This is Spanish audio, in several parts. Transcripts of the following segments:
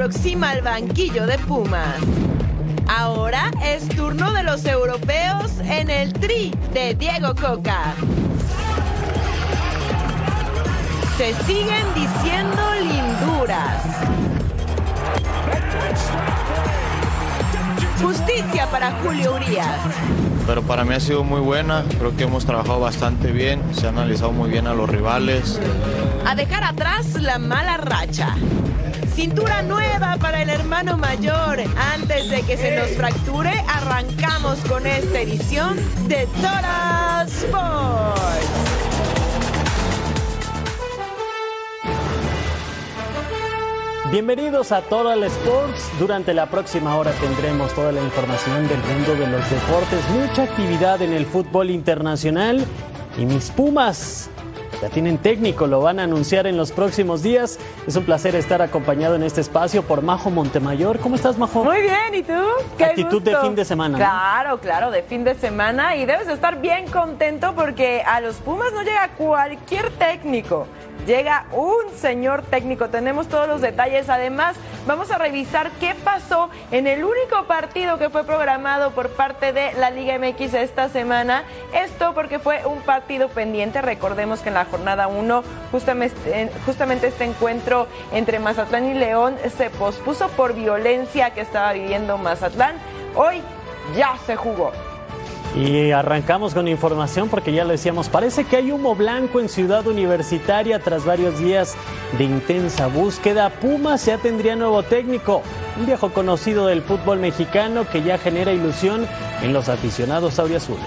aproxima al banquillo de Pumas. Ahora es turno de los europeos en el tri de Diego Coca. Se siguen diciendo linduras. Justicia para Julio Urias. Pero para mí ha sido muy buena, creo que hemos trabajado bastante bien, se ha analizado muy bien a los rivales. A dejar atrás la mala racha. Cintura nueva para el hermano mayor. Antes de que se nos fracture, arrancamos con esta edición de Total Sports. Bienvenidos a Total Sports. Durante la próxima hora tendremos toda la información del mundo de los deportes, mucha actividad en el fútbol internacional y mis Pumas. Ya tienen técnico, lo van a anunciar en los próximos días. Es un placer estar acompañado en este espacio por Majo Montemayor. ¿Cómo estás, Majo? Muy bien, ¿y tú? ¿Qué Actitud de fin de semana. Claro, claro, de fin de semana. Y debes estar bien contento porque a los Pumas no llega cualquier técnico llega un señor técnico. Tenemos todos los detalles. Además, vamos a revisar qué pasó en el único partido que fue programado por parte de la Liga MX esta semana. Esto porque fue un partido pendiente. Recordemos que en la jornada 1 justamente, justamente este encuentro entre Mazatlán y León se pospuso por violencia que estaba viviendo Mazatlán. Hoy ya se jugó. Y arrancamos con información porque ya lo decíamos, parece que hay humo blanco en Ciudad Universitaria tras varios días de intensa búsqueda. Pumas ya tendría nuevo técnico, un viejo conocido del fútbol mexicano que ya genera ilusión en los aficionados auriazules.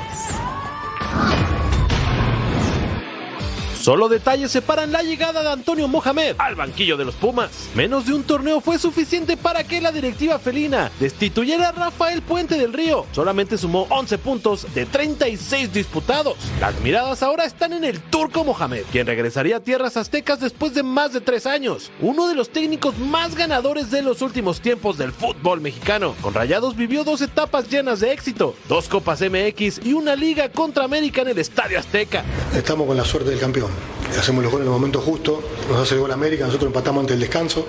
Solo detalles separan la llegada de Antonio Mohamed al banquillo de los Pumas. Menos de un torneo fue suficiente para que la directiva felina destituyera a Rafael Puente del Río. Solamente sumó 11 puntos de 36 disputados. Las miradas ahora están en el turco Mohamed, quien regresaría a tierras aztecas después de más de tres años. Uno de los técnicos más ganadores de los últimos tiempos del fútbol mexicano. Con Rayados vivió dos etapas llenas de éxito, dos Copas MX y una liga contra América en el Estadio Azteca. Estamos con la suerte del campeón hacemos los goles en el momento justo, nos hace el gol América, nosotros empatamos ante el descanso,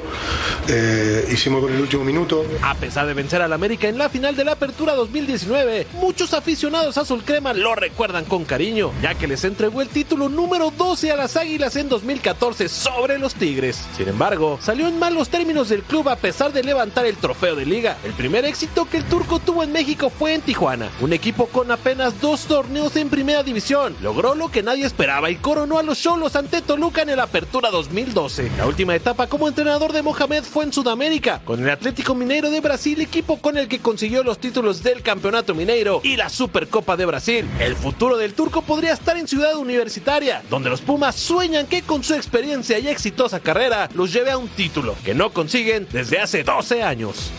eh, hicimos el gol en el último minuto. A pesar de vencer al América en la final de la Apertura 2019, muchos aficionados azul crema lo recuerdan con cariño, ya que les entregó el título número 12 a las Águilas en 2014 sobre los Tigres. Sin embargo, salió en malos términos del club a pesar de levantar el trofeo de liga. El primer éxito que el turco tuvo en México fue en Tijuana, un equipo con apenas dos torneos en primera división. Logró lo que nadie esperaba y coronó a los Cholos ante Toluca en el Apertura 2012. La última etapa como entrenador de Mohamed fue en Sudamérica, con el Atlético Mineiro de Brasil, equipo con el que consiguió los títulos del Campeonato Mineiro y la Supercopa de Brasil. El futuro del turco podría estar en Ciudad Universitaria, donde los Pumas sueñan que con su experiencia y exitosa carrera los lleve a un título que no consiguen desde hace 12 años.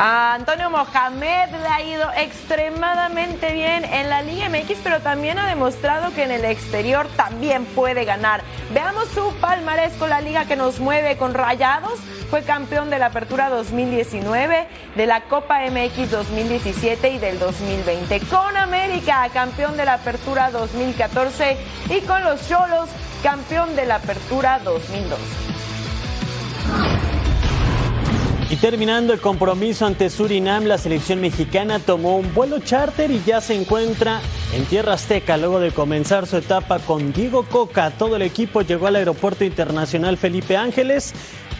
A Antonio Mohamed le ha ido extremadamente bien en la Liga MX, pero también ha demostrado que en el exterior también puede ganar. Veamos su palmarés con la liga que nos mueve con Rayados. Fue campeón de la Apertura 2019, de la Copa MX 2017 y del 2020. Con América, campeón de la Apertura 2014 y con los Cholos, campeón de la Apertura 2012. Y terminando el compromiso ante Surinam, la selección mexicana tomó un vuelo charter y ya se encuentra en Tierra Azteca luego de comenzar su etapa con Diego Coca. Todo el equipo llegó al Aeropuerto Internacional Felipe Ángeles.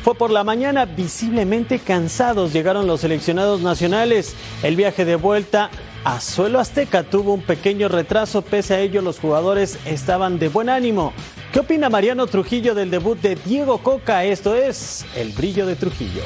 Fue por la mañana visiblemente cansados llegaron los seleccionados nacionales. El viaje de vuelta a suelo azteca tuvo un pequeño retraso, pese a ello los jugadores estaban de buen ánimo. ¿Qué opina Mariano Trujillo del debut de Diego Coca? Esto es El Brillo de Trujillo.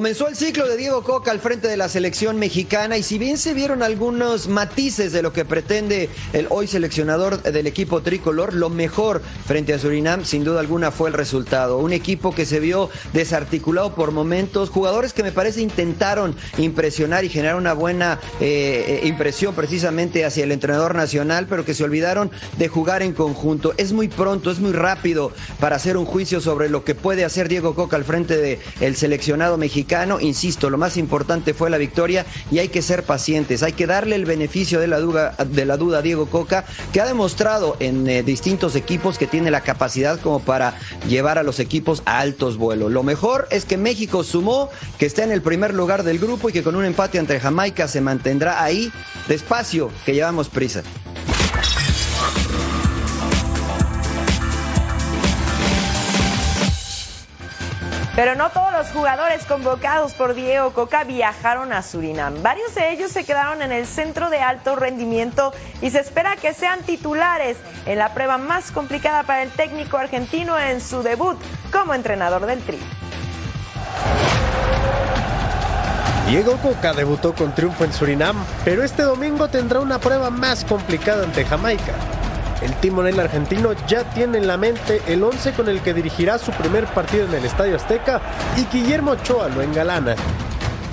Comenzó el ciclo de Diego Coca al frente de la selección mexicana y si bien se vieron algunos matices de lo que pretende el hoy seleccionador del equipo tricolor, lo mejor frente a Surinam sin duda alguna fue el resultado. Un equipo que se vio desarticulado por momentos, jugadores que me parece intentaron impresionar y generar una buena eh, impresión precisamente hacia el entrenador nacional, pero que se olvidaron de jugar en conjunto. Es muy pronto, es muy rápido para hacer un juicio sobre lo que puede hacer Diego Coca al frente del seleccionado mexicano Insisto, lo más importante fue la victoria y hay que ser pacientes. Hay que darle el beneficio de la duda, de la duda a Diego Coca, que ha demostrado en eh, distintos equipos que tiene la capacidad como para llevar a los equipos a altos vuelos. Lo mejor es que México sumó, que está en el primer lugar del grupo y que con un empate entre Jamaica se mantendrá ahí despacio, que llevamos prisa. Pero no todos los jugadores convocados por Diego Coca viajaron a Surinam. Varios de ellos se quedaron en el centro de alto rendimiento y se espera que sean titulares en la prueba más complicada para el técnico argentino en su debut como entrenador del Tri. Diego Coca debutó con triunfo en Surinam, pero este domingo tendrá una prueba más complicada ante Jamaica. El timonel argentino ya tiene en la mente el 11 con el que dirigirá su primer partido en el Estadio Azteca y Guillermo Ochoa lo engalana.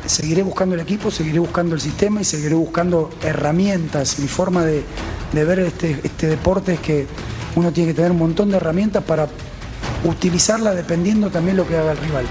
Seguiré buscando el equipo, seguiré buscando el sistema y seguiré buscando herramientas. Mi forma de, de ver este, este deporte es que uno tiene que tener un montón de herramientas para utilizarla dependiendo también lo que haga el rival.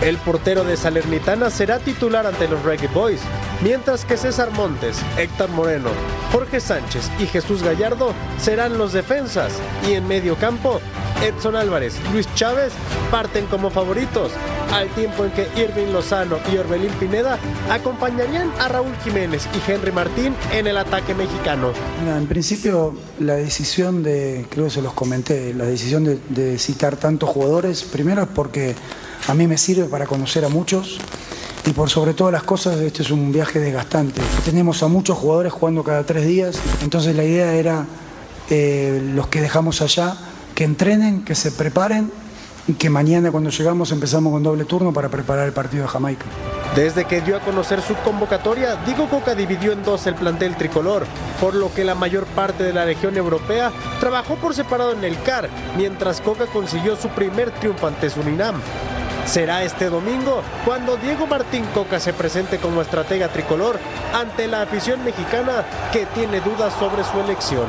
El portero de Salernitana será titular ante los Reggae Boys, mientras que César Montes, Héctor Moreno, Jorge Sánchez y Jesús Gallardo serán los defensas y en medio campo Edson Álvarez, Luis Chávez parten como favoritos, al tiempo en que Irving Lozano y Orbelín Pineda acompañarían a Raúl Jiménez y Henry Martín en el ataque mexicano. En principio la decisión de, creo que se los comenté, la decisión de, de citar tantos jugadores, primero es porque a mí me sirve para conocer a muchos y por sobre todas las cosas este es un viaje desgastante. Tenemos a muchos jugadores jugando cada tres días, entonces la idea era eh, los que dejamos allá, que entrenen, que se preparen y que mañana cuando llegamos empezamos con doble turno para preparar el partido de Jamaica. Desde que dio a conocer su convocatoria, Diego Coca dividió en dos el plantel tricolor, por lo que la mayor parte de la región europea trabajó por separado en el CAR, mientras Coca consiguió su primer triunfo ante Surinam. Será este domingo cuando Diego Martín Coca se presente como estratega tricolor ante la afición mexicana que tiene dudas sobre su elección.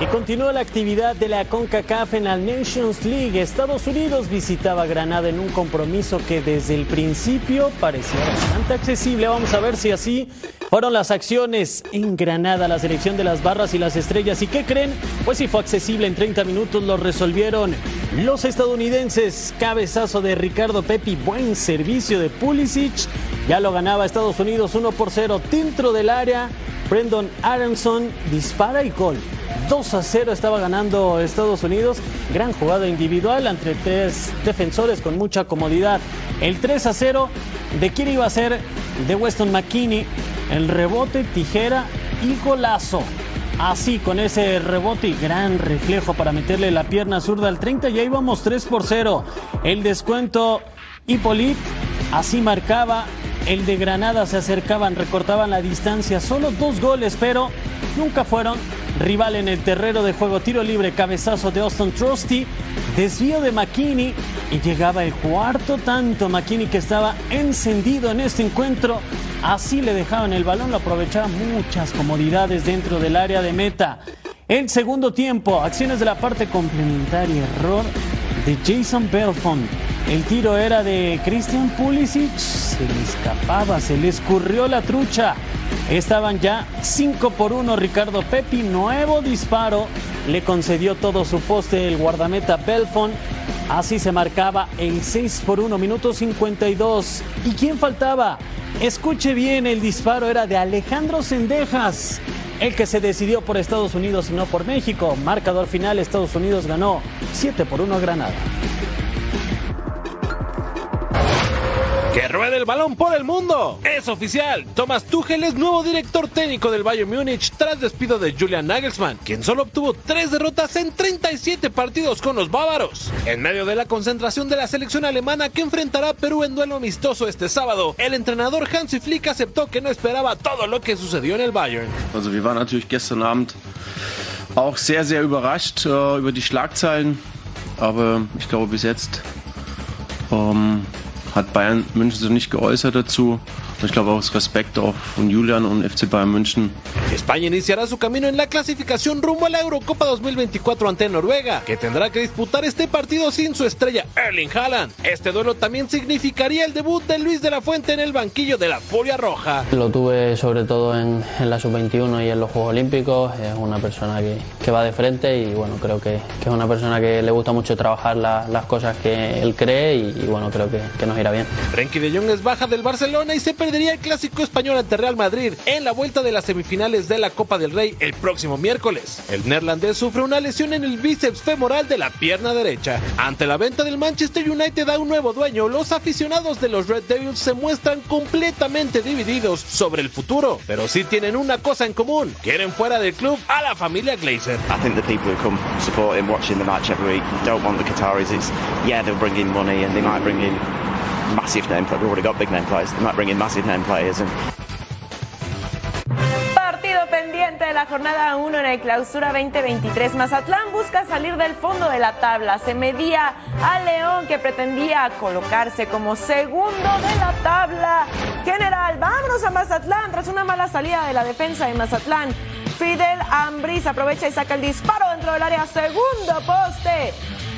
Y continúa la actividad de la CONCACAF en la Nations League. Estados Unidos visitaba Granada en un compromiso que desde el principio parecía bastante accesible. Vamos a ver si así fueron las acciones en Granada, la selección de las barras y las estrellas. ¿Y qué creen? Pues si fue accesible en 30 minutos, lo resolvieron los estadounidenses. Cabezazo de Ricardo Pepi, buen servicio de Pulisic. Ya lo ganaba Estados Unidos 1 por 0 dentro del área. Brendan Aronson dispara y gol. 2 a 0 estaba ganando Estados Unidos. Gran jugada individual entre tres defensores con mucha comodidad. El 3 a 0 de quién iba a ser de Weston McKinney. El rebote, tijera y golazo. Así, con ese rebote y gran reflejo para meterle la pierna zurda al 30, ya íbamos 3 por 0. El descuento Hippolyte, así marcaba. El de Granada se acercaban, recortaban la distancia. Solo dos goles, pero nunca fueron rival en el terreno de juego. Tiro libre, cabezazo de Austin Trusty, desvío de McKinney y llegaba el cuarto tanto. McKinney que estaba encendido en este encuentro. Así le dejaban el balón, lo aprovechaba muchas comodidades dentro del área de meta. El segundo tiempo, acciones de la parte complementaria, error de Jason Belfont. El tiro era de Christian Pulisic, se le escapaba, se le escurrió la trucha. Estaban ya 5 por 1 Ricardo Pepi, nuevo disparo, le concedió todo su poste el guardameta Belfont. Así se marcaba el 6 por 1, minuto 52. ¿Y quién faltaba? Escuche bien, el disparo era de Alejandro Sendejas, el que se decidió por Estados Unidos y no por México. Marcador final, Estados Unidos ganó 7 por 1 a Granada. Que ruede el balón por el mundo. Es oficial. Thomas Tuchel es nuevo director técnico del Bayern Múnich tras despido de Julian Nagelsmann, quien solo obtuvo tres derrotas en 37 partidos con los bávaros. En medio de la concentración de la selección alemana que enfrentará a Perú en duelo amistoso este sábado, el entrenador Hansi Flick aceptó que no esperaba todo lo que sucedió en el Bayern. Also wir waren natürlich gestern Abend auch sehr, sehr überrascht äh, über die Schlagzeilen. Aber ich glaube, bis jetzt ähm, hat Bayern München sich nicht geäußert dazu. Ich glaube auch Respekt auch von Julian und FC Bayern München. España iniciará su camino en la clasificación rumbo a la Eurocopa 2024 ante Noruega, que tendrá que disputar este partido sin su estrella Erling Haaland. Este duelo también significaría el debut de Luis de la Fuente en el banquillo de la Furia Roja. Lo tuve sobre todo en, en la sub-21 y en los Juegos Olímpicos. Es una persona que, que va de frente y bueno, creo que, que, es una persona que le gusta mucho trabajar la, las cosas que él cree y, y bueno, creo que, que, nos irá bien. Frenkie de Jong es baja del Barcelona y se perdería el clásico español ante Real Madrid en la vuelta de las semifinales de la Copa del Rey el próximo miércoles. El neerlandés sufre una lesión en el bíceps femoral de la pierna derecha. Ante la venta del Manchester United a un nuevo dueño, los aficionados de los Red Devils se muestran completamente divididos sobre el futuro, pero sí tienen una cosa en común, quieren fuera del club a la familia Glazer. I think the people who come support him watching the match every week don't want the Qataris. It's, yeah, they'll bring in money and they might bring in massive name players. We've already got big name players. They might bring in massive name players and de la jornada 1 en el clausura 2023. Mazatlán busca salir del fondo de la tabla. Se medía a León que pretendía colocarse como segundo de la tabla general. Vámonos a Mazatlán tras una mala salida de la defensa de Mazatlán. Fidel Ambriz aprovecha y saca el disparo dentro del área. Segundo poste.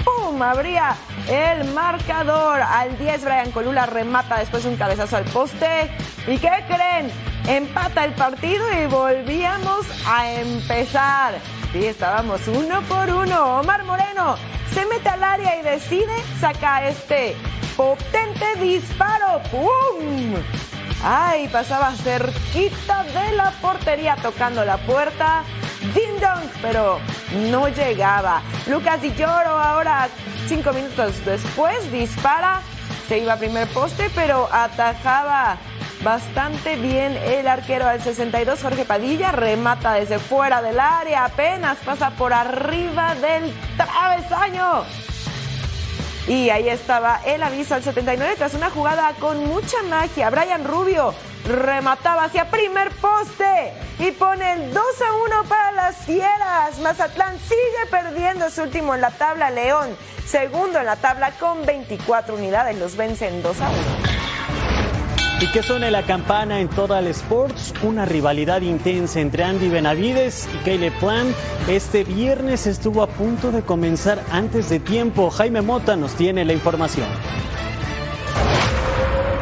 ¡Pum! Abría el marcador. Al 10 Brian Colula remata después un cabezazo al poste. ¿Y qué creen? Empata el partido y volvíamos a empezar. Sí, estábamos uno por uno. Omar Moreno se mete al área y decide sacar este potente disparo. ¡Pum! Ay, pasaba cerquita de la portería tocando la puerta. Ding dong, pero no llegaba. Lucas Di Lloro ahora, cinco minutos después, dispara. Se iba a primer poste, pero atajaba bastante bien el arquero al 62, Jorge Padilla. Remata desde fuera del área, apenas pasa por arriba del travesaño. Y ahí estaba el aviso al 79 tras una jugada con mucha magia. Brian Rubio remataba hacia primer poste y pone el 2 a 1 para las fieras. Mazatlán sigue perdiendo su último en la tabla. León, segundo en la tabla con 24 unidades. Los vencen 2 a 1. Y que suene la campana en Total Sports, una rivalidad intensa entre Andy Benavides y Caleb Plant. Este viernes estuvo a punto de comenzar antes de tiempo. Jaime Mota nos tiene la información.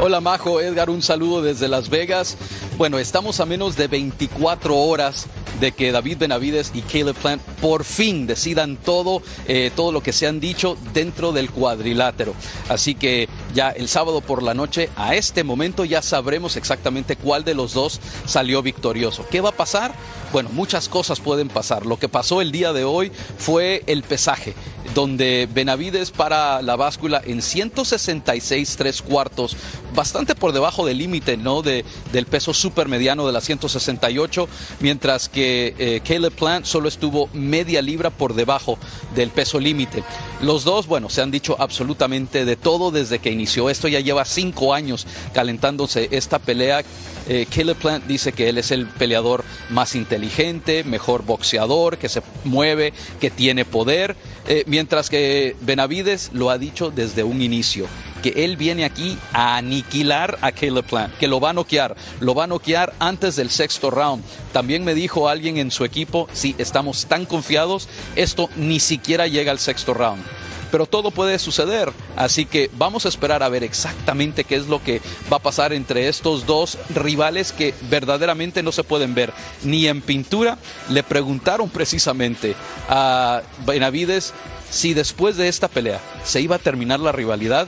Hola Majo, Edgar, un saludo desde Las Vegas. Bueno, estamos a menos de 24 horas de que David Benavides y Caleb Plant por fin decidan todo, eh, todo lo que se han dicho dentro del cuadrilátero. Así que ya el sábado por la noche, a este momento ya sabremos exactamente cuál de los dos salió victorioso. ¿Qué va a pasar? Bueno, muchas cosas pueden pasar. Lo que pasó el día de hoy fue el pesaje, donde Benavides para la báscula en 166 tres cuartos, bastante por debajo del límite ¿no? de, del peso supermediano de la 168, mientras que eh, Caleb Plant solo estuvo media libra por debajo del peso límite. Los dos, bueno, se han dicho absolutamente de todo desde que inició esto, ya lleva cinco años calentándose esta pelea. Eh, Caleb Plant dice que él es el peleador más inteligente, mejor boxeador, que se mueve, que tiene poder, eh, mientras que Benavides lo ha dicho desde un inicio que él viene aquí a aniquilar a Caleb Plant, que lo va a noquear, lo va a noquear antes del sexto round. También me dijo alguien en su equipo, si estamos tan confiados, esto ni siquiera llega al sexto round. Pero todo puede suceder, así que vamos a esperar a ver exactamente qué es lo que va a pasar entre estos dos rivales que verdaderamente no se pueden ver ni en pintura. Le preguntaron precisamente a Benavides si después de esta pelea se iba a terminar la rivalidad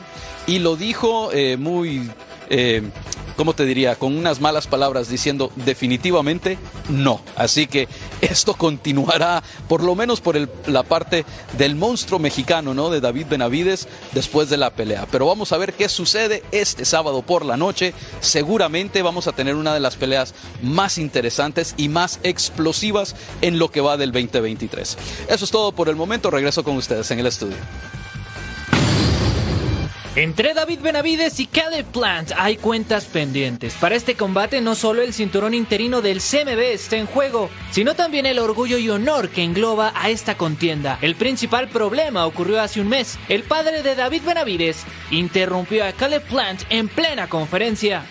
y lo dijo eh, muy, eh, ¿cómo te diría? Con unas malas palabras diciendo definitivamente no. Así que esto continuará por lo menos por el, la parte del monstruo mexicano, ¿no? De David Benavides después de la pelea. Pero vamos a ver qué sucede este sábado por la noche. Seguramente vamos a tener una de las peleas más interesantes y más explosivas en lo que va del 2023. Eso es todo por el momento. Regreso con ustedes en el estudio. Entre David Benavides y Caleb Plant hay cuentas pendientes. Para este combate no solo el cinturón interino del CMB está en juego, sino también el orgullo y honor que engloba a esta contienda. El principal problema ocurrió hace un mes. El padre de David Benavides interrumpió a Caleb Plant en plena conferencia.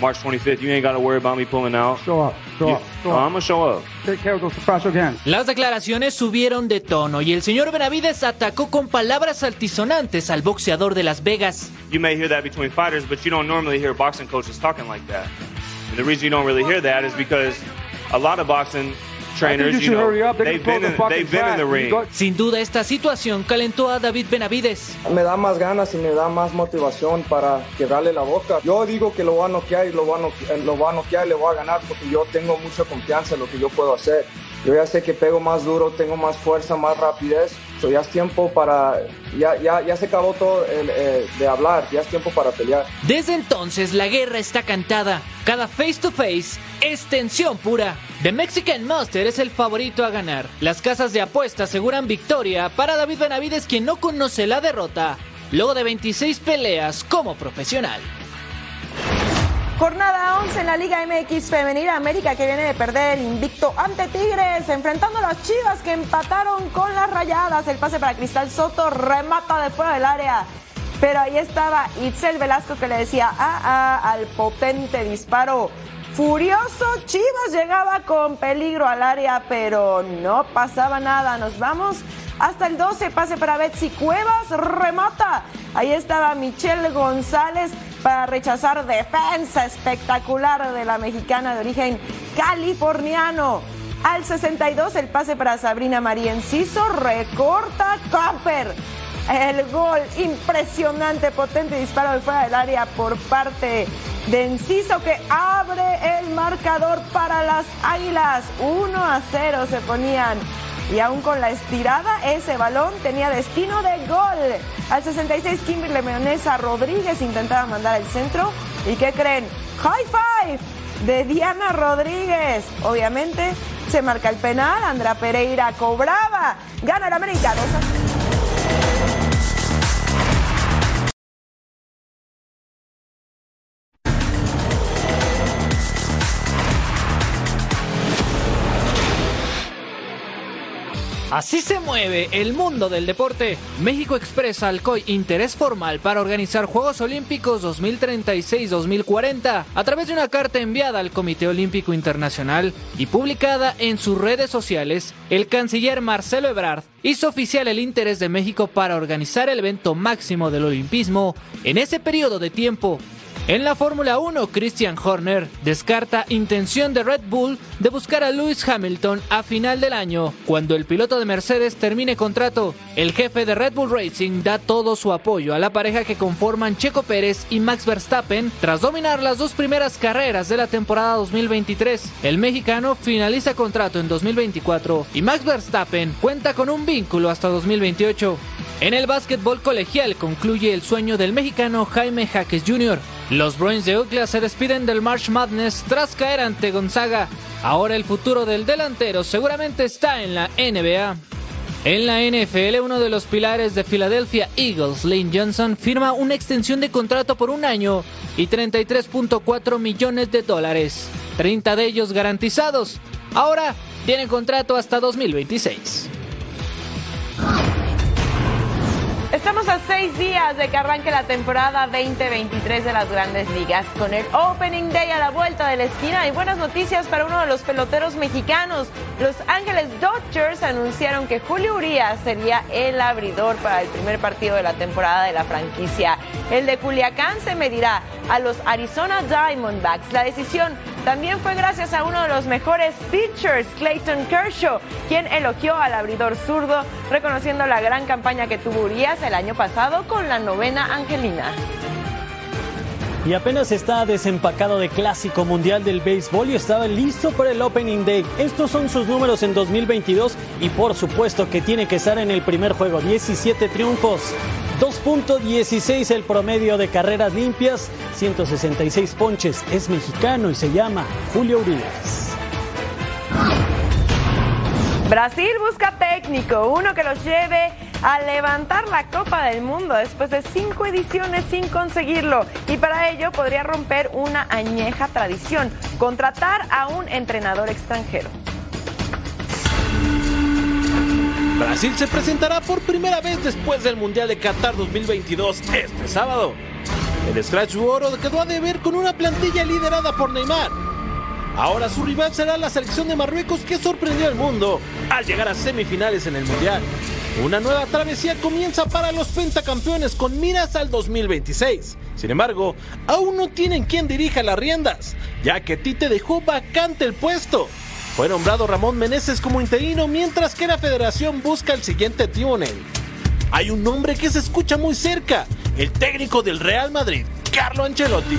March 25th, you ain't got to worry about me pulling out. Show up. Show You- up. Show up. I'm gonna show up. Take care of those crash again. Las declaraciones subieron de tono y el señor Benavides atacó con palabras altisonantes al boxeador de Las Vegas. You may hear that between fighters, but you don't normally hear boxing coaches talking like that. And the reason you don't really hear that is because a lot of boxing trainers, you know, hurry up. They're they've been, in, the they've been in the ring. Sin duda esta situación calentó a David Benavides. Me da más ganas y me da más motivación para quebrarle la boca. Yo digo que lo voy a noquear y lo voy a, noque- lo voy a noquear y le voy a ganar porque yo tengo mucha confianza en lo que yo puedo hacer. Yo ya sé que pego más duro, tengo más fuerza, más rapidez. So ya es tiempo para... Ya, ya, ya se acabó todo eh, de hablar, ya es tiempo para pelear. Desde entonces la guerra está cantada. Cada face to face es tensión pura. The Mexican Monster es el favorito a ganar. Las casas de apuesta aseguran victoria para David Benavides quien no conoce la derrota luego de 26 peleas como profesional. Jornada 11 en la Liga MX Femenil América que viene de perder el invicto ante Tigres, enfrentando a las Chivas que empataron con las Rayadas. El pase para Cristal Soto remata de fuera del área. Pero ahí estaba Itzel Velasco que le decía ah, ah, al potente disparo. Furioso, Chivas llegaba con peligro al área, pero no pasaba nada. Nos vamos hasta el 12, pase para Betsy Cuevas, remata. Ahí estaba Michelle González para rechazar defensa espectacular de la mexicana de origen californiano. Al 62 el pase para Sabrina María Enciso, recorta Camper. El gol impresionante, potente disparo de fuera del área por parte de Enciso que abre el marcador para las Águilas. 1 a 0 se ponían. Y aún con la estirada, ese balón tenía destino de gol. Al 66, Kimberly Leonesa Rodríguez intentaba mandar el centro. ¿Y qué creen? High five de Diana Rodríguez. Obviamente se marca el penal. Andra Pereira cobraba. Gana el América 2 Así se mueve el mundo del deporte. México expresa al COI interés formal para organizar Juegos Olímpicos 2036-2040 a través de una carta enviada al Comité Olímpico Internacional y publicada en sus redes sociales. El canciller Marcelo Ebrard hizo oficial el interés de México para organizar el evento máximo del olimpismo en ese periodo de tiempo. En la Fórmula 1, Christian Horner descarta intención de Red Bull de buscar a Lewis Hamilton a final del año, cuando el piloto de Mercedes termine contrato. El jefe de Red Bull Racing da todo su apoyo a la pareja que conforman Checo Pérez y Max Verstappen tras dominar las dos primeras carreras de la temporada 2023. El mexicano finaliza contrato en 2024 y Max Verstappen cuenta con un vínculo hasta 2028. En el básquetbol colegial concluye el sueño del mexicano Jaime Jaques Jr. Los Bruins de Ucla se despiden del March Madness tras caer ante Gonzaga. Ahora el futuro del delantero seguramente está en la NBA. En la NFL, uno de los pilares de Philadelphia Eagles, Lane Johnson, firma una extensión de contrato por un año y 33.4 millones de dólares, 30 de ellos garantizados. Ahora tiene contrato hasta 2026. Estamos a seis días de que arranque la temporada 2023 de las grandes ligas. Con el Opening Day a la vuelta de la esquina hay buenas noticias para uno de los peloteros mexicanos. Los Ángeles Dodgers anunciaron que Julio Urias sería el abridor para el primer partido de la temporada de la franquicia. El de Culiacán se medirá a los Arizona Diamondbacks. La decisión también fue gracias a uno de los mejores pitchers, Clayton Kershaw, quien elogió al abridor zurdo, reconociendo la gran campaña que tuvo Urias el año pasado con la novena Angelina. Y apenas está desempacado de clásico mundial del béisbol y estaba listo para el Opening Day. Estos son sus números en 2022 y por supuesto que tiene que estar en el primer juego. 17 triunfos, 2.16 el promedio de carreras limpias, 166 ponches. Es mexicano y se llama Julio Urias. Brasil busca técnico, uno que los lleve a levantar la Copa del Mundo después de cinco ediciones sin conseguirlo. Y para ello podría romper una añeja tradición, contratar a un entrenador extranjero. Brasil se presentará por primera vez después del Mundial de Qatar 2022 este sábado. El Scratch Oro quedó a deber con una plantilla liderada por Neymar. Ahora su rival será la selección de Marruecos que sorprendió al mundo al llegar a semifinales en el Mundial. Una nueva travesía comienza para los pentacampeones con miras al 2026. Sin embargo, aún no tienen quien dirija las riendas, ya que Tite dejó vacante el puesto. Fue nombrado Ramón Meneses como interino mientras que la federación busca el siguiente timonel. Hay un nombre que se escucha muy cerca, el técnico del Real Madrid, Carlo Ancelotti.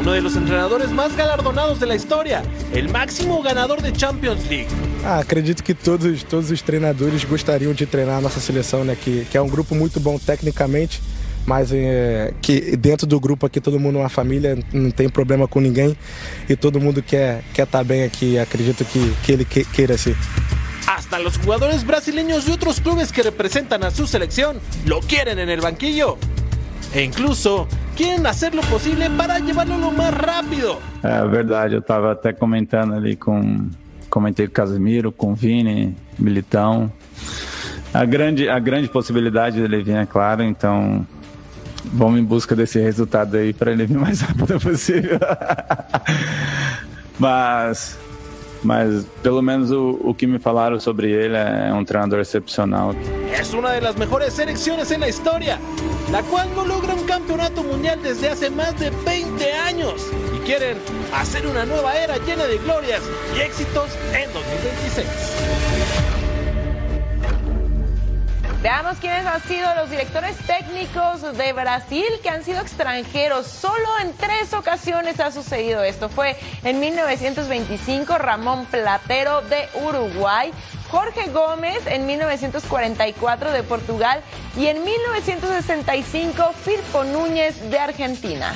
Uno de los entrenadores más galardonados de la historia, el máximo ganador de Champions League. Ah, acredito que todos, todos os treinadores gostariam de treinar a nossa seleção, né? Que, que é um grupo muito bom tecnicamente, mas é, que dentro do grupo aqui todo mundo é uma família, não tem problema com ninguém e todo mundo quer quer estar bem aqui. Acredito que, que ele que, queira assim. Hasta los jugadores brasileños y otros clubes que representan a su selección lo quieren en el banquillo. E incluso quieren hacer lo posible para llevarlo lo más rápido. É verdade, eu estava até comentando ali com. Comentei com o Casemiro, com o Vini, Militão. A grande, a grande possibilidade dele vir, é claro, então vamos em busca desse resultado aí para ele vir o mais rápido possível. mas, mas pelo menos o, o que me falaram sobre ele é um treinador excepcional. Es una de las mejores selecciones en la historia, la cual no logra un campeonato mundial desde hace más de 20 años y quieren hacer una nueva era llena de glorias y éxitos en 2026. Veamos quiénes han sido los directores técnicos de Brasil que han sido extranjeros. Solo en tres ocasiones ha sucedido esto. Fue en 1925 Ramón Platero de Uruguay, Jorge Gómez en 1944 de Portugal y en 1965 Firpo Núñez de Argentina.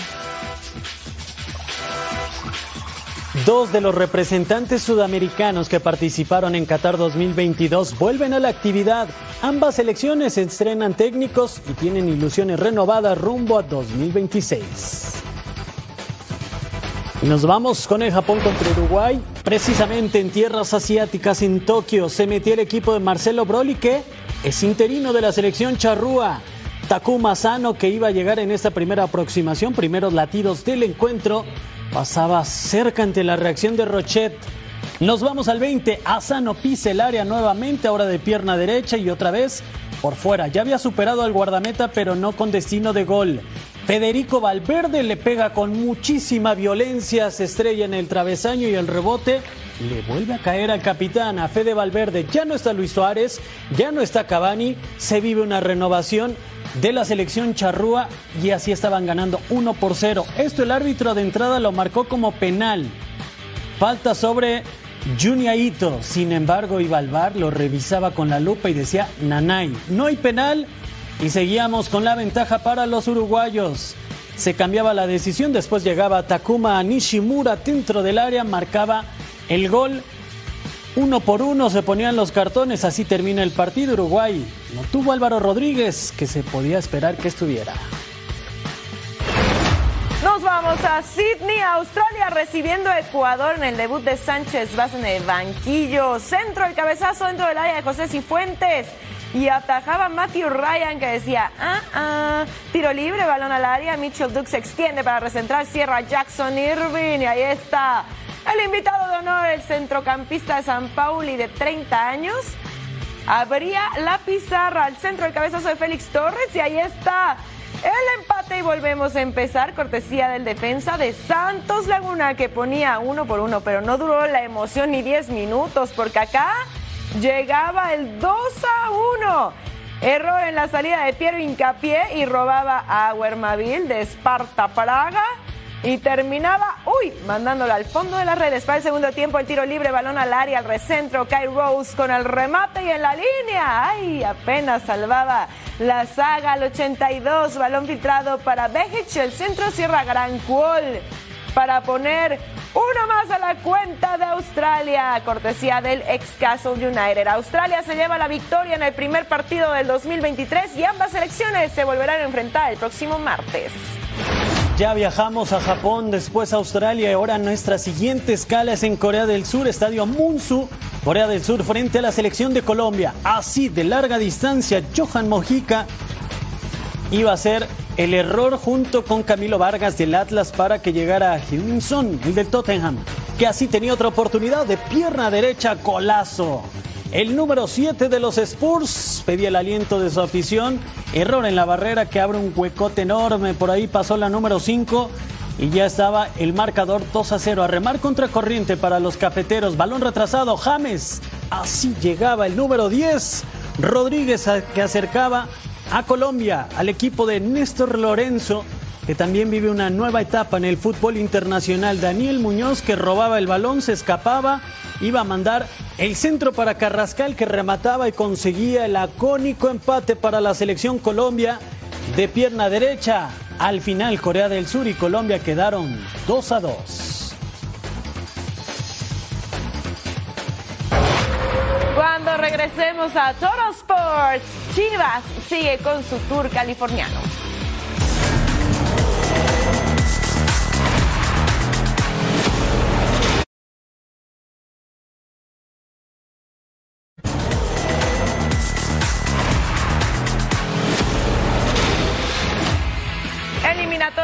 Dos de los representantes sudamericanos que participaron en Qatar 2022 vuelven a la actividad. Ambas selecciones estrenan técnicos y tienen ilusiones renovadas rumbo a 2026. Y nos vamos con el Japón contra Uruguay. Precisamente en tierras asiáticas en Tokio se metió el equipo de Marcelo Broly que es interino de la selección charrúa. Takuma Sano que iba a llegar en esta primera aproximación, primeros latidos del encuentro, pasaba cerca ante la reacción de Rochet. Nos vamos al 20. Asano pisa el área nuevamente, ahora de pierna derecha y otra vez por fuera. Ya había superado al guardameta, pero no con destino de gol. Federico Valverde le pega con muchísima violencia, se estrella en el travesaño y el rebote le vuelve a caer al capitán, a Fede Valverde. Ya no está Luis Suárez, ya no está Cavani, se vive una renovación de la selección charrúa y así estaban ganando 1 por 0. Esto el árbitro de entrada lo marcó como penal. Falta sobre Junia Ito. Sin embargo, Ibalvar lo revisaba con la lupa y decía Nanay. No hay penal y seguíamos con la ventaja para los uruguayos. Se cambiaba la decisión, después llegaba Takuma Nishimura dentro del área, marcaba el gol. Uno por uno se ponían los cartones, así termina el partido. Uruguay no tuvo Álvaro Rodríguez, que se podía esperar que estuviera. Nos vamos a Sydney, Australia, recibiendo a Ecuador en el debut de Sánchez Vaz en el banquillo. Centro, el cabezazo dentro del área de José Cifuentes. Y atajaba Matthew Ryan que decía, ah, ah, tiro libre, balón al área. Mitchell Duke se extiende para recentrar, cierra Jackson Irving. Y ahí está el invitado de honor, el centrocampista de San Pauli de 30 años. Abría la pizarra al centro del cabezazo de Félix Torres y ahí está el empate y volvemos a empezar. Cortesía del defensa de Santos Laguna que ponía uno por uno, pero no duró la emoción ni 10 minutos porque acá llegaba el 2 a 1. Error en la salida de Piero Incapié y robaba a Huermaville de Esparta Praga. Y terminaba, uy, mandándola al fondo de las redes. Para el segundo tiempo, el tiro libre, balón al área, al recentro. Kai Rose con el remate y en la línea. Ay, apenas salvaba la saga al 82. Balón filtrado para Bejic. El centro cierra Gran Cuol para poner uno más a la cuenta de Australia, cortesía del ex Castle United. Australia se lleva la victoria en el primer partido del 2023 y ambas selecciones se volverán a enfrentar el próximo martes. Ya viajamos a Japón, después a Australia y ahora nuestra siguiente escala es en Corea del Sur, Estadio Munsu, Corea del Sur frente a la selección de Colombia. Así de larga distancia, Johan Mojica iba a ser el error junto con Camilo Vargas del Atlas para que llegara a Son, el del Tottenham, que así tenía otra oportunidad de pierna derecha, colazo. El número 7 de los Spurs pedía el aliento de su afición. Error en la barrera que abre un huecote enorme. Por ahí pasó la número 5 y ya estaba el marcador 2 a 0. A remar contra corriente para los cafeteros. Balón retrasado. James. Así llegaba el número 10. Rodríguez que acercaba a Colombia, al equipo de Néstor Lorenzo, que también vive una nueva etapa en el fútbol internacional. Daniel Muñoz que robaba el balón, se escapaba, iba a mandar el centro para Carrascal que remataba y conseguía el acónico empate para la selección Colombia de pierna derecha. Al final Corea del Sur y Colombia quedaron 2 a 2. Regresemos a Toro Sports, Chivas sigue con su tour californiano.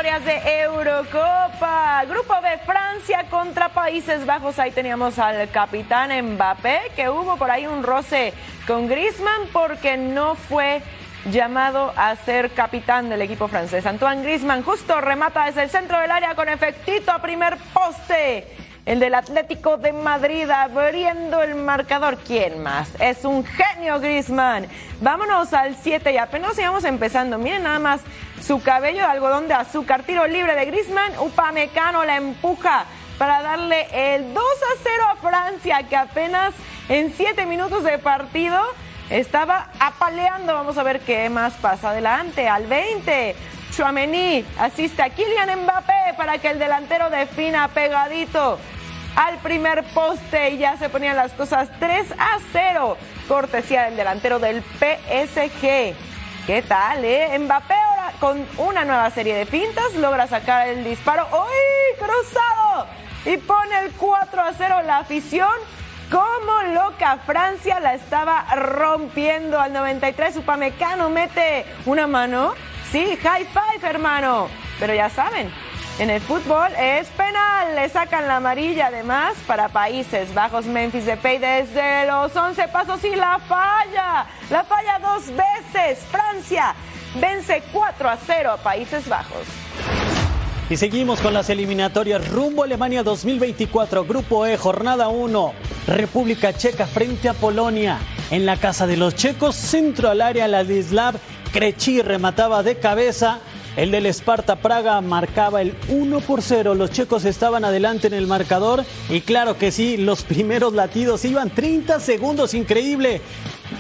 de Eurocopa. Grupo B, Francia contra Países Bajos. Ahí teníamos al capitán Mbappé, que hubo por ahí un roce con Griezmann porque no fue llamado a ser capitán del equipo francés. Antoine Griezmann justo remata desde el centro del área con efectito a primer poste. El del Atlético de Madrid abriendo el marcador. ¿Quién más? Es un genio Griezmann. Vámonos al 7 y apenas íbamos empezando. Miren nada más su cabello de algodón de azúcar. Tiro libre de Griezmann. Upamecano la empuja para darle el 2 a 0 a Francia, que apenas en 7 minutos de partido estaba apaleando. Vamos a ver qué más pasa adelante. Al 20. Chouameni asiste a Kylian Mbappé para que el delantero defina pegadito al primer poste y ya se ponían las cosas 3 a 0. Cortesía del delantero del PSG. ¿Qué tal, eh? Mbappé ahora con una nueva serie de pintas logra sacar el disparo. ¡Uy! Cruzado. Y pone el 4 a 0 la afición. Como loca, Francia la estaba rompiendo al 93. Upamecano mete una mano. Sí, high five, hermano. Pero ya saben, en el fútbol es penal, le sacan la amarilla además para Países Bajos. Memphis Depay desde los 11 pasos y la falla, la falla dos veces. Francia vence 4 a 0 a Países Bajos. Y seguimos con las eliminatorias rumbo a Alemania 2024, Grupo E, jornada 1, República Checa frente a Polonia. En la casa de los checos, centro al área, Ladislav Krechi remataba de cabeza el del Esparta Praga marcaba el 1 por 0. Los checos estaban adelante en el marcador y claro que sí, los primeros latidos iban 30 segundos, increíble.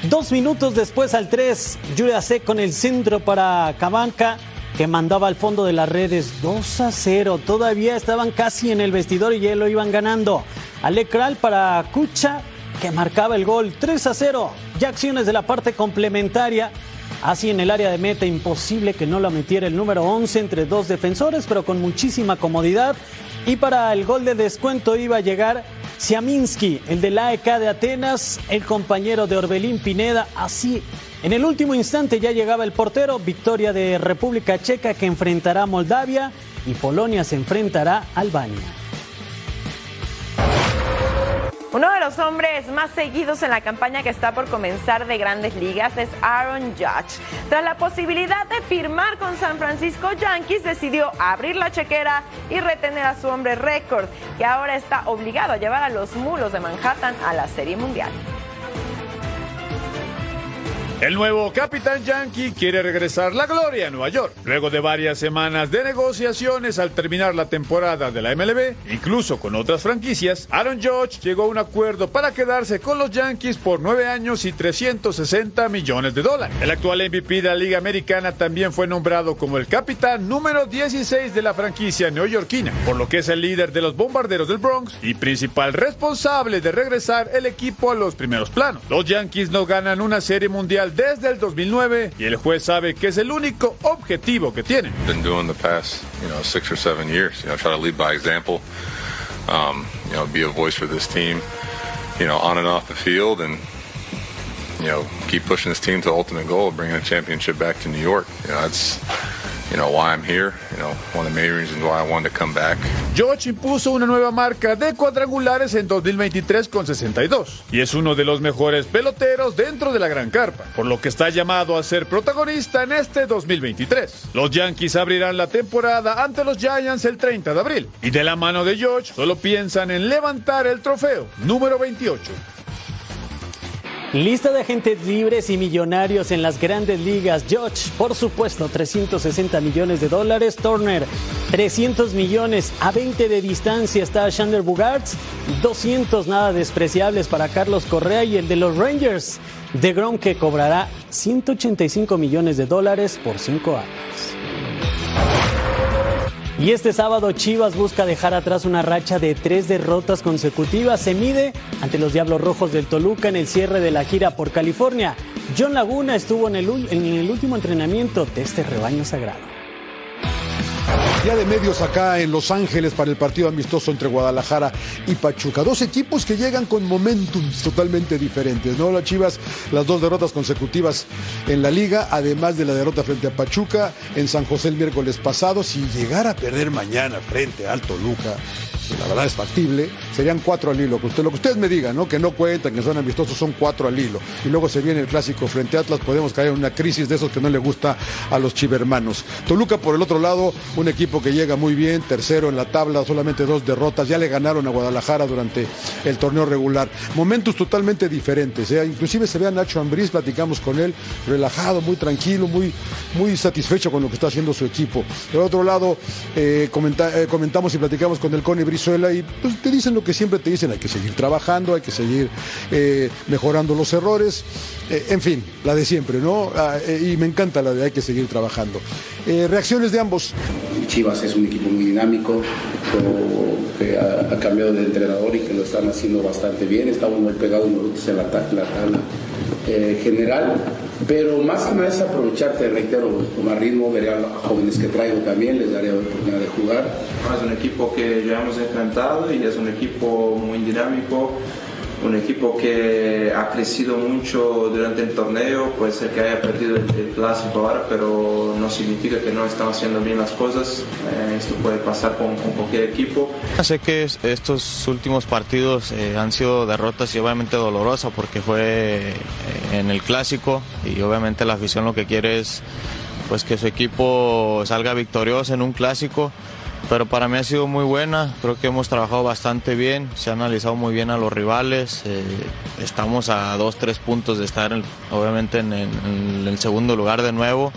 Dos minutos después al 3, C con el centro para Cabanca que mandaba al fondo de las redes 2 a 0. Todavía estaban casi en el vestidor y ya lo iban ganando. Alecral para Kucha que marcaba el gol 3 a 0. Ya acciones de la parte complementaria. Así en el área de meta, imposible que no la metiera el número 11 entre dos defensores, pero con muchísima comodidad. Y para el gol de descuento iba a llegar Siaminski, el de la AEK de Atenas, el compañero de Orbelín Pineda. Así, en el último instante ya llegaba el portero, victoria de República Checa que enfrentará a Moldavia y Polonia se enfrentará a Albania. Uno de los hombres más seguidos en la campaña que está por comenzar de grandes ligas es Aaron Judge. Tras la posibilidad de firmar con San Francisco Yankees, decidió abrir la chequera y retener a su hombre récord, que ahora está obligado a llevar a los mulos de Manhattan a la Serie Mundial. El nuevo capitán Yankee quiere regresar la gloria a Nueva York. Luego de varias semanas de negociaciones al terminar la temporada de la MLB, incluso con otras franquicias, Aaron Judge llegó a un acuerdo para quedarse con los Yankees por nueve años y 360 millones de dólares. El actual MVP de la Liga Americana también fue nombrado como el capitán número 16 de la franquicia neoyorquina, por lo que es el líder de los bombarderos del Bronx y principal responsable de regresar el equipo a los primeros planos. Los Yankees no ganan una serie mundial desde el 2009 y el juez sabe que es el único objetivo que tiene. Been doing the past, you know, six or seven years. You know, try to lead by example. Um, you know, be a voice for this team. You know, on and off the field, and you know, keep pushing this team to the ultimate goal of bringing a championship back to New York. You know, that's you know, why I'm here. You know, one of the main reasons why I wanted to come back. George impuso una nueva marca de cuadrangulares en 2023 con 62 y es uno de los mejores peloteros dentro de la gran carpa, por lo que está llamado a ser protagonista en este 2023. Los Yankees abrirán la temporada ante los Giants el 30 de abril y de la mano de George solo piensan en levantar el trofeo número 28. Lista de agentes libres y millonarios en las grandes ligas. George, por supuesto, 360 millones de dólares. Turner, 300 millones a 20 de distancia está Shander Bugarts. 200 nada despreciables para Carlos Correa y el de los Rangers. De Grom que cobrará 185 millones de dólares por 5 años. Y este sábado Chivas busca dejar atrás una racha de tres derrotas consecutivas. Se mide ante los Diablos Rojos del Toluca en el cierre de la gira por California. John Laguna estuvo en el, en el último entrenamiento de este rebaño sagrado. Ya de medios acá en Los Ángeles para el partido amistoso entre Guadalajara y Pachuca. Dos equipos que llegan con momentums totalmente diferentes, ¿no? Las Chivas, las dos derrotas consecutivas en la liga, además de la derrota frente a Pachuca en San José el miércoles pasado. Si llegara a perder mañana frente al Toluca, la verdad es factible, serían cuatro al hilo. Que usted, lo que usted me diga, ¿no? Que no cuentan, que son amistosos, son cuatro al hilo. Y luego se viene el clásico frente a Atlas, podemos caer en una crisis de esos que no le gusta a los chivermanos. Toluca, por el otro lado, un equipo que llega muy bien, tercero en la tabla, solamente dos derrotas, ya le ganaron a Guadalajara durante el torneo regular. Momentos totalmente diferentes, ¿eh? inclusive se ve a Nacho Ambriz, platicamos con él, relajado, muy tranquilo, muy, muy satisfecho con lo que está haciendo su equipo. Por otro lado, eh, eh, comentamos y platicamos con el Cone Brizuela y pues, te dicen lo que siempre te dicen, hay que seguir trabajando, hay que seguir eh, mejorando los errores, eh, en fin, la de siempre, ¿no? Ah, eh, y me encanta la de hay que seguir trabajando. Reacciones de ambos. Chivas es un equipo muy dinámico, que ha, cambiado de entrenador y que lo están haciendo bastante bien. Estamos muy pegados en la, la eh, general, pero más que nada es aprovechar, te reitero, más ritmo, veré a los jóvenes que traigo también, les daré la oportunidad de jugar. Es un equipo que ya hemos enfrentado y es un equipo muy dinámico, un equipo que ha crecido mucho durante el torneo, puede ser que haya perdido el, el clásico ahora, pero no significa que no están haciendo bien las cosas, Eh, esto puede pasar con, con cualquier equipo. Sé que es- estos últimos partidos eh, han sido derrotas y obviamente dolorosas porque fue eh, en el clásico y obviamente la afición lo que quiere es pues que su equipo salga victorioso en un clásico. Pero para mí ha sido muy buena, creo que hemos trabajado bastante bien, se ha analizado muy bien a los rivales, eh, estamos a dos, tres puntos de estar en- obviamente en, en- en el segundo lugar de nuevo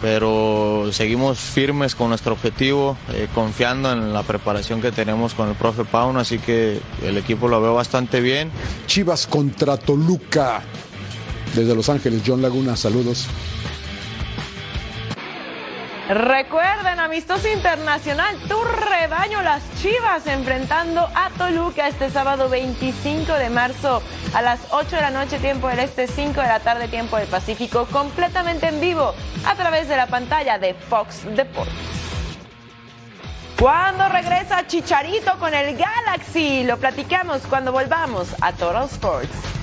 pero seguimos firmes con nuestro objetivo, eh, confiando en la preparación que tenemos con el profe Pauno, así que el equipo lo veo bastante bien. Chivas contra Toluca. Desde Los Ángeles, John Laguna, saludos. Recuerden, amistoso internacional, tu rebaño Las Chivas enfrentando a Toluca este sábado 25 de marzo a las 8 de la noche, tiempo del este, 5 de la tarde, tiempo del Pacífico, completamente en vivo a través de la pantalla de Fox Deportes. ¿Cuándo regresa Chicharito con el Galaxy? Lo platicamos cuando volvamos a Total Sports.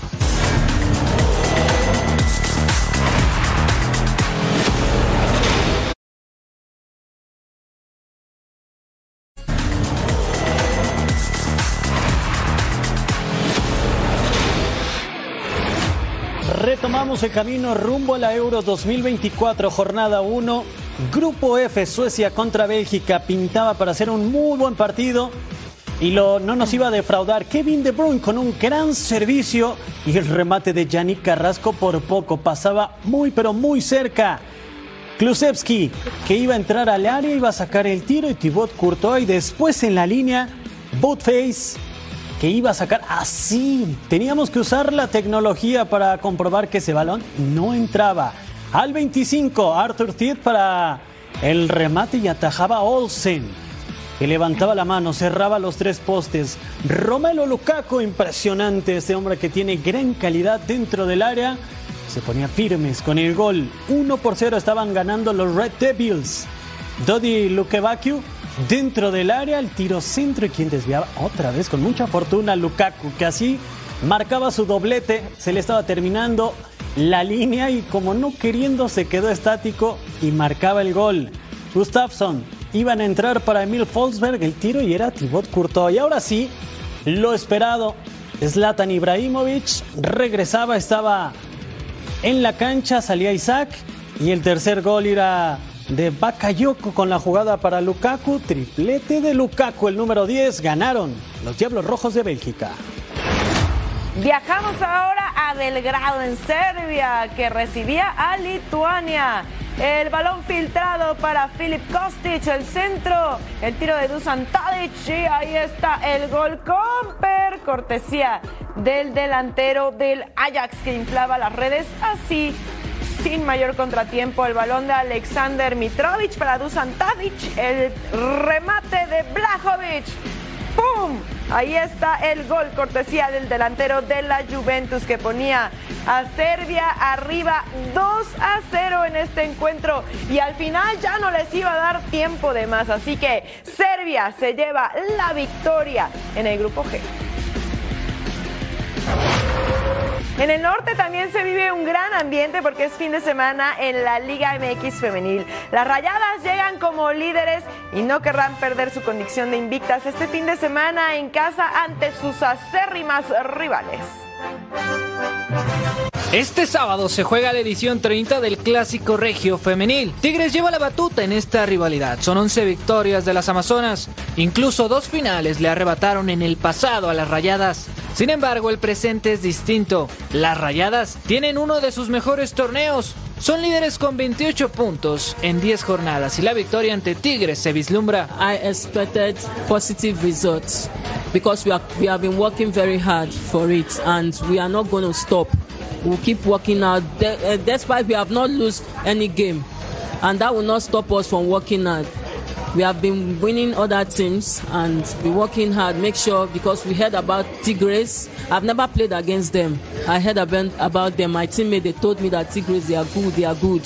Retomamos el camino rumbo a la Euro 2024, jornada 1. Grupo F, Suecia contra Bélgica, pintaba para hacer un muy buen partido y lo, no nos iba a defraudar. Kevin De Bruyne con un gran servicio y el remate de Yannick Carrasco por poco pasaba muy pero muy cerca. Klusevski, que iba a entrar al área, iba a sacar el tiro y Thibaut Courtois y después en la línea, Bootface que iba a sacar así. Teníamos que usar la tecnología para comprobar que ese balón no entraba. Al 25, Arthur Tiet para el remate y atajaba Olsen, que levantaba la mano, cerraba los tres postes. Romelo Lukaku, impresionante, este hombre que tiene gran calidad dentro del área. Se ponía firmes con el gol. 1 por 0 estaban ganando los Red Devils. Dodi Lukevakiu dentro del área, el tiro centro y quien desviaba otra vez con mucha fortuna Lukaku, que así marcaba su doblete, se le estaba terminando la línea y como no queriendo se quedó estático y marcaba el gol. Gustafsson iban a entrar para Emil Forsberg el tiro y era Thibaut Courtois. Y ahora sí, lo esperado. Zlatan Ibrahimovic regresaba, estaba en la cancha, salía Isaac y el tercer gol era de Bakayoko con la jugada para Lukaku. Triplete de Lukaku, el número 10. Ganaron los Diablos Rojos de Bélgica. Viajamos ahora a Belgrado, en Serbia, que recibía a Lituania. El balón filtrado para Filip Kostic, el centro, el tiro de Dusan Tadic y ahí está el gol Comper, cortesía del delantero del Ajax que inflaba las redes así sin mayor contratiempo el balón de Alexander Mitrovic para Dusan Tadic, el remate de Blajovic. ¡Pum! Ahí está el gol cortesía del delantero de la Juventus que ponía a Serbia arriba 2 a 0 en este encuentro y al final ya no les iba a dar tiempo de más. Así que Serbia se lleva la victoria en el grupo G. En el norte también se vive un gran ambiente porque es fin de semana en la Liga MX femenil. Las Rayadas llegan como líderes y no querrán perder su condición de invictas este fin de semana en casa ante sus acérrimas rivales. Este sábado se juega la edición 30 del Clásico Regio Femenil. Tigres lleva la batuta en esta rivalidad. Son 11 victorias de las Amazonas. Incluso dos finales le arrebataron en el pasado a las Rayadas. Sin embargo, el presente es distinto. Las Rayadas tienen uno de sus mejores torneos. Son líderes con 28 puntos en 10 jornadas y la victoria ante Tigres se vislumbra. I expected positive results because we, we have been working very hard for it and we are not going to stop. We'll keep working out de- uh, despite we have not lost any game and that will not stop us from working hard. We have been winning other teams and be working hard. Make sure because we heard about Tigres. I've never played against them. I heard about, about them. My teammate they told me that Tigres they are good. They are good.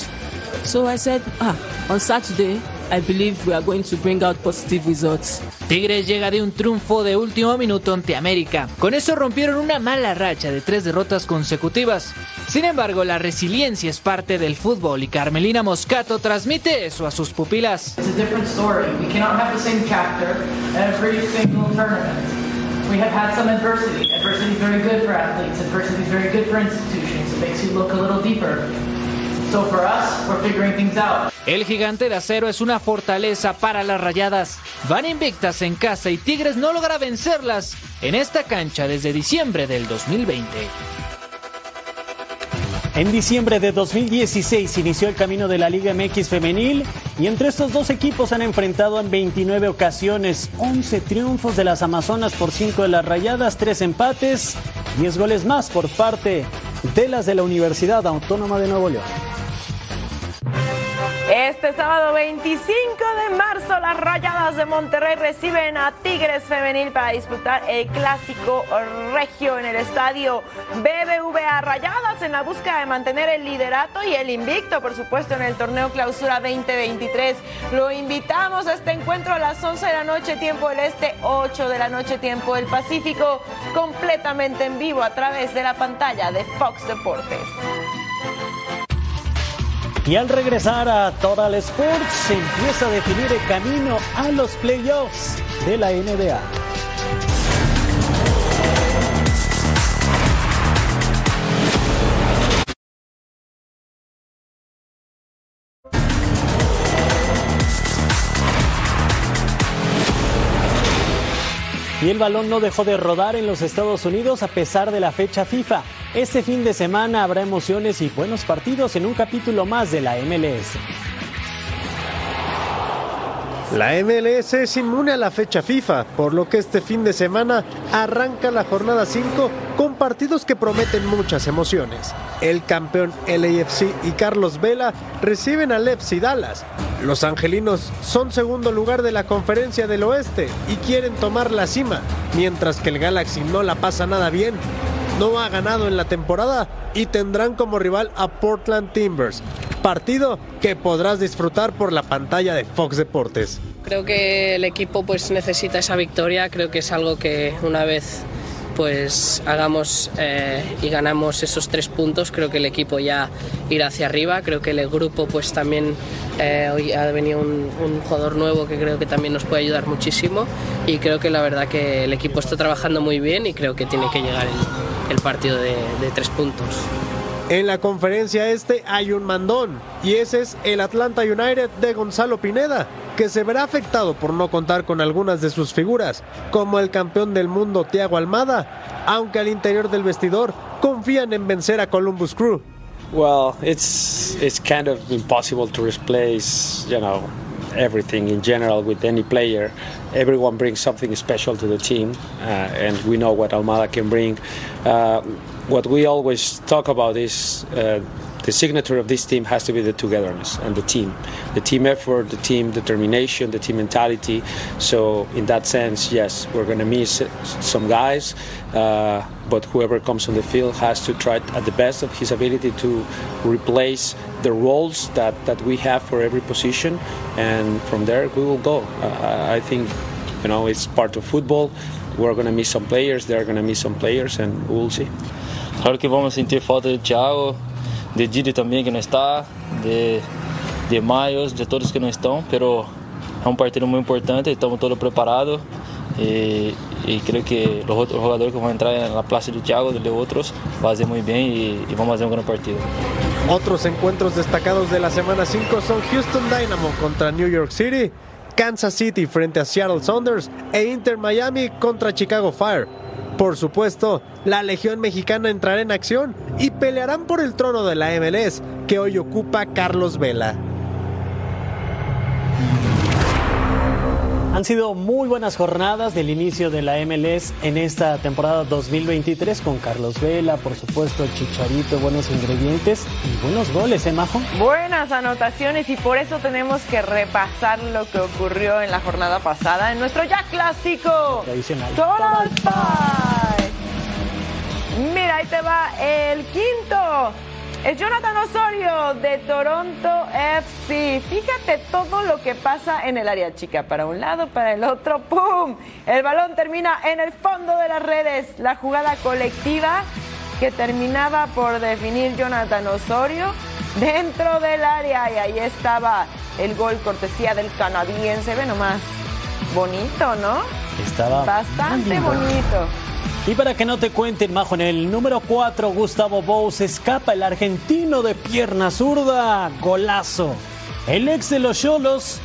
So I said, ah, on Saturday I believe we are going to bring out positive results. Tigres llega de un triunfo de último minuto ante América. Con eso rompieron una mala racha de tres derrotas consecutivas. Sin embargo, la resiliencia es parte del fútbol y Carmelina Moscato transmite eso a sus pupilas. It's a different story. We cannot have the same chapter every single tournament. We have had some adversity. Adversity is very good for athletes. Adversity is very good for institutions. It makes you look a little deeper. So for us, we're figuring things out. El gigante de acero es una fortaleza para las rayadas. Van invictas en casa y Tigres no logra vencerlas en esta cancha desde diciembre del 2020. En diciembre de 2016 inició el camino de la Liga MX femenil y entre estos dos equipos han enfrentado en 29 ocasiones, 11 triunfos de las Amazonas por 5 de las Rayadas, 3 empates, 10 goles más por parte de las de la Universidad Autónoma de Nuevo León. Este sábado 25 de marzo, las Rayadas de Monterrey reciben a Tigres Femenil para disputar el clásico regio en el estadio BBVA Rayadas en la búsqueda de mantener el liderato y el invicto, por supuesto, en el torneo Clausura 2023. Lo invitamos a este encuentro a las 11 de la noche, tiempo del Este, 8 de la noche, tiempo del Pacífico, completamente en vivo a través de la pantalla de Fox Deportes. Y al regresar a Total Sports se empieza a definir el camino a los playoffs de la NBA. Y el balón no dejó de rodar en los Estados Unidos a pesar de la fecha FIFA. Este fin de semana habrá emociones y buenos partidos en un capítulo más de la MLS. La MLS es inmune a la fecha FIFA, por lo que este fin de semana arranca la jornada 5 con partidos que prometen muchas emociones. El campeón LAFC y Carlos Vela reciben al FC Dallas. Los angelinos son segundo lugar de la conferencia del oeste y quieren tomar la cima, mientras que el Galaxy no la pasa nada bien. No ha ganado en la temporada y tendrán como rival a Portland Timbers, partido que podrás disfrutar por la pantalla de Fox Deportes. Creo que el equipo pues necesita esa victoria, creo que es algo que una vez pues hagamos eh, y ganamos esos tres puntos, creo que el equipo ya irá hacia arriba, creo que el grupo pues también eh, hoy ha venido un, jugador nuevo que creo que también nos puede ayudar muchísimo. Y creo que la verdad que el equipo está trabajando muy bien y creo que tiene que llegar el, el partido de, de tres puntos. En la conferencia este hay un mandón y ese es el Atlanta United de Gonzalo Pineda, que se verá afectado por no contar con algunas de sus figuras, como el campeón del mundo Thiago Almada, aunque al interior del vestidor confían en vencer a Columbus Crew. Well, it's it's kind of impossible to replace, you know, everything in general with any player. Everyone brings something special to the team, uh, and we know what Almada can bring. Uh, what we always talk about is uh, the signature of this team has to be the togetherness and the team, the team effort, the team determination, the team mentality. So in that sense, yes, we're going to miss some guys, uh, but whoever comes on the field has to try at the best of his ability to replace the roles that, that we have for every position, and from there we will go. Uh, I think, you know, it's part of football. We're going to miss some players. They're going to miss some players, and we'll see. Claro que vamos sentir falta de Thiago, de Didi também que não está, de, de Miles, de todos que não estão, pero é um partido muito importante, estamos todos preparados e, e creio que os outros jogadores que vão entrar na plaça de Thiago, de outros, vão fazer muito bem e, e vamos fazer um grande partido. Otros encuentros destacados de la semana 5 son Houston Dynamo contra New York City, Kansas City frente a Seattle Saunders e Inter Miami contra Chicago Fire. Por supuesto, la Legión Mexicana entrará en acción y pelearán por el trono de la MLS que hoy ocupa Carlos Vela. Han sido muy buenas jornadas del inicio de la MLS en esta temporada 2023 con Carlos Vela, por supuesto Chicharito, buenos ingredientes y buenos goles, ¿eh, Majo? Buenas anotaciones y por eso tenemos que repasar lo que ocurrió en la jornada pasada en nuestro ya clásico. Tradicional. Total. Mira, ahí te va el quinto. Es Jonathan Osorio de Toronto FC. Fíjate todo lo que pasa en el área chica. Para un lado, para el otro. ¡Pum! El balón termina en el fondo de las redes. La jugada colectiva que terminaba por definir Jonathan Osorio dentro del área. Y ahí estaba el gol cortesía del canadiense. Ve nomás. Bonito, ¿no? Estaba Bastante bonito. Y para que no te cuenten, Majo, en el número 4, Gustavo Bous escapa el argentino de pierna zurda. Golazo. El ex de los Cholos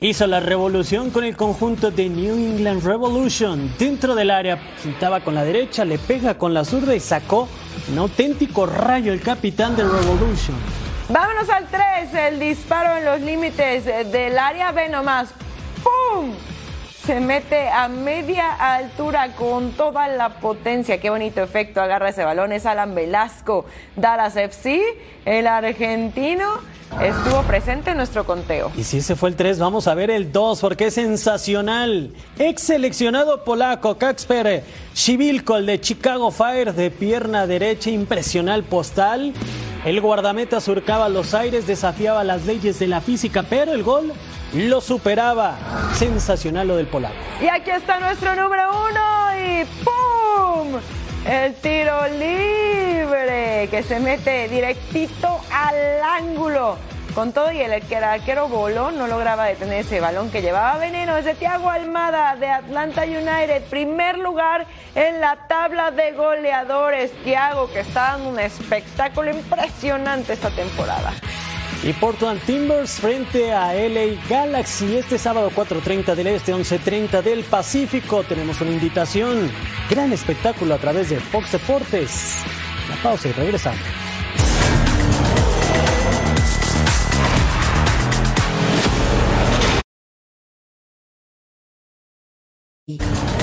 hizo la revolución con el conjunto de New England Revolution. Dentro del área, pintaba con la derecha, le pega con la zurda y sacó un auténtico rayo el capitán de Revolution. Vámonos al 3, el disparo en los límites del área, ve nomás. ¡Pum! Se mete a media altura con toda la potencia. Qué bonito efecto agarra ese balón. Es Alan Velasco, Dallas FC, el argentino. Estuvo presente en nuestro conteo. Y si ese fue el 3, vamos a ver el 2 porque es sensacional. Ex seleccionado polaco Kacper Shivilko, el de Chicago Fire, de pierna derecha, impresional postal. El guardameta surcaba los aires, desafiaba las leyes de la física, pero el gol lo superaba. Sensacional lo del polaco. Y aquí está nuestro número uno y ¡pum! El tiro libre que se mete directito al ángulo. Con todo y el que arquero voló, no lograba detener ese balón que llevaba veneno. Es de Thiago Almada de Atlanta United. Primer lugar en la tabla de goleadores. Thiago que está dando un espectáculo impresionante esta temporada. Y Portland Timbers frente a LA Galaxy este sábado 4.30 del Este, 11.30 del Pacífico. Tenemos una invitación, gran espectáculo a través de Fox Deportes. La pausa y regresamos. Yeah.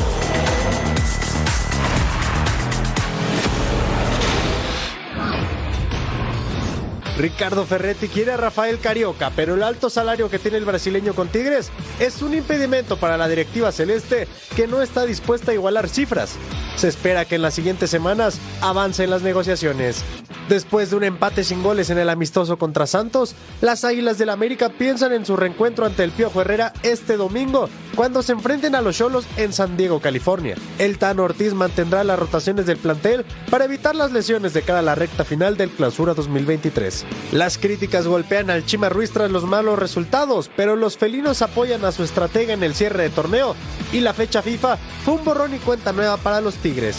Ricardo Ferretti quiere a Rafael Carioca, pero el alto salario que tiene el brasileño con Tigres es un impedimento para la directiva celeste que no está dispuesta a igualar cifras. Se espera que en las siguientes semanas avancen las negociaciones. Después de un empate sin goles en el amistoso contra Santos, las Águilas del América piensan en su reencuentro ante el Piojo Herrera este domingo, cuando se enfrenten a los Cholos en San Diego, California. El Tan Ortiz mantendrá las rotaciones del plantel para evitar las lesiones de cara a la recta final del Clausura 2023. Las críticas golpean al Chima Ruiz tras los malos resultados, pero los felinos apoyan a su estratega en el cierre de torneo y la fecha FIFA fue un borrón y cuenta nueva para los Tigres.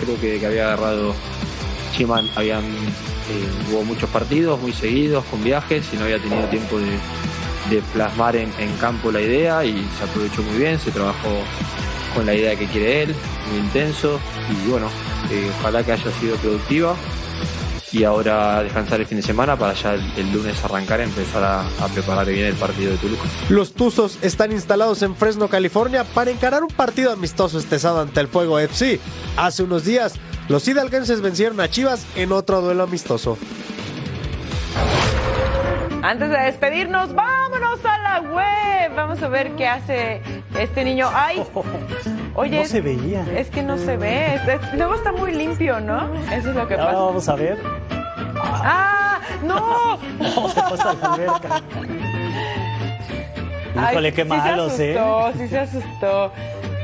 Creo que, había agarrado Chiman habían eh, hubo muchos partidos muy seguidos con viajes y no había tenido tiempo de, plasmar en, en, campo la idea y se aprovechó muy bien, se trabajó con la idea que quiere él, muy intenso y bueno, eh, ojalá que haya sido productiva y ahora descansar el fin de semana para ya el, el lunes arrancar y empezar a, a, preparar bien el partido de Toluca. Los Tuzos están instalados en Fresno, California para encarar un partido amistoso este sábado ante el Fuego FC. Hace unos días los hidalguenses vencieron a Chivas en otro duelo amistoso. Antes de despedirnos, vámonos a la web. Vamos a ver qué hace este niño. ¡Ay! Oye, no se veía. Es que no se ve. Es, es, luego está muy limpio, ¿no? Eso es lo que Ahora pasa. vamos a ver. ¡Ah! ¡No! No, se pasa la alberca. Híjole, Ay, qué sí malos, se ¿eh? asustó, Sí se asustó.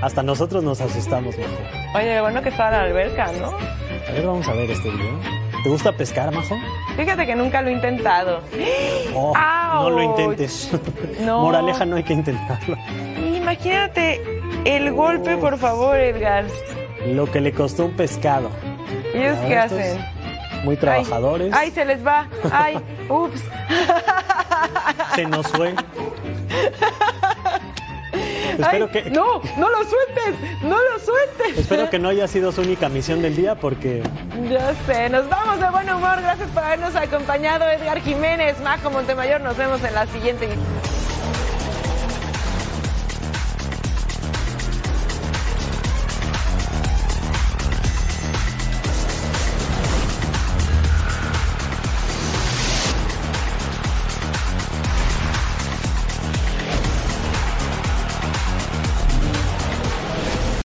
Hasta nosotros nos asustamos, Majo. Oye, bueno que estaba en la alberca, ¿no? A ver, vamos a ver este video. ¿Te gusta pescar, Majo? Fíjate que nunca lo he intentado. Oh, no lo intentes. No. Moraleja, no hay que intentarlo. Imagínate el golpe, por favor, Edgar. Lo que le costó un pescado. ¿Y ellos qué estos hacen? Muy trabajadores. Ay, ay, se les va. Ay, ups. Se nos fue. Ay, Espero que, No, no lo sueltes, no lo sueltes. espero que no haya sido su única misión del día porque Ya sé, nos vamos de buen humor. Gracias por habernos acompañado, Edgar Jiménez, Majo Montemayor. Nos vemos en la siguiente.